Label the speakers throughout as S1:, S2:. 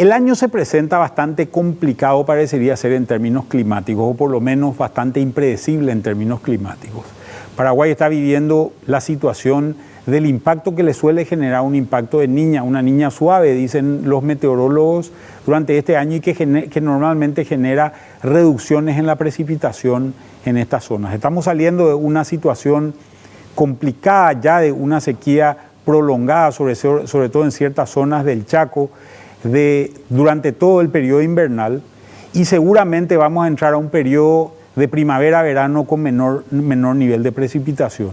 S1: El año se presenta bastante complicado, parecería ser en términos climáticos, o por lo menos bastante impredecible en términos climáticos. Paraguay está viviendo la situación del impacto que le suele generar un impacto de niña, una niña suave, dicen los meteorólogos durante este año, y que, normalmente genera reducciones en la precipitación en estas zonas. Estamos saliendo de una situación complicada ya de una sequía prolongada, sobre todo en ciertas zonas del Chaco, de, durante todo el periodo invernal, y seguramente vamos a entrar a un periodo de primavera-verano con menor, menor nivel de precipitación.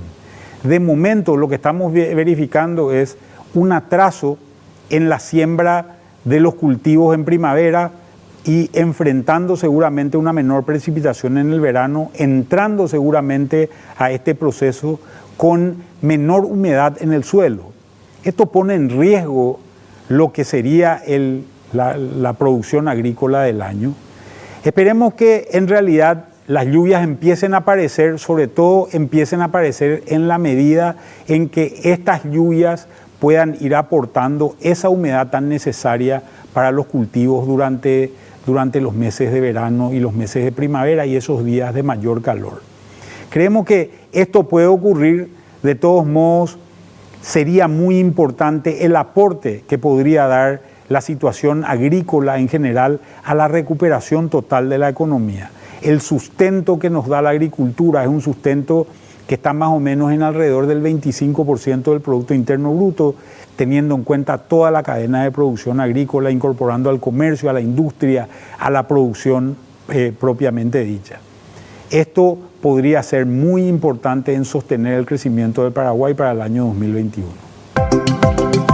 S1: De momento lo que estamos verificando es un atraso en la siembra de los cultivos en primavera y enfrentando seguramente una menor precipitación en el verano, entrando seguramente a este proceso con menor humedad en el suelo. Esto pone en riesgo lo que sería la, la producción agrícola del año. Esperemos que en realidad las lluvias empiecen a aparecer, sobre todo empiecen a aparecer en la medida en que estas lluvias puedan ir aportando esa humedad tan necesaria para los cultivos durante, durante los meses de verano y los meses de primavera y esos días de mayor calor. Creemos que esto puede ocurrir, de todos modos, sería muy importante el aporte que podría dar la situación agrícola en general a la recuperación total de la economía el sustento que nos da la agricultura es un sustento que está más o menos en alrededor del 25% del Producto Interno Bruto, teniendo en cuenta toda la cadena de producción agrícola, incorporando al comercio, a la industria, a la producción eh, propiamente dicha. Esto podría ser muy importante en sostener el crecimiento del Paraguay para el año 2021.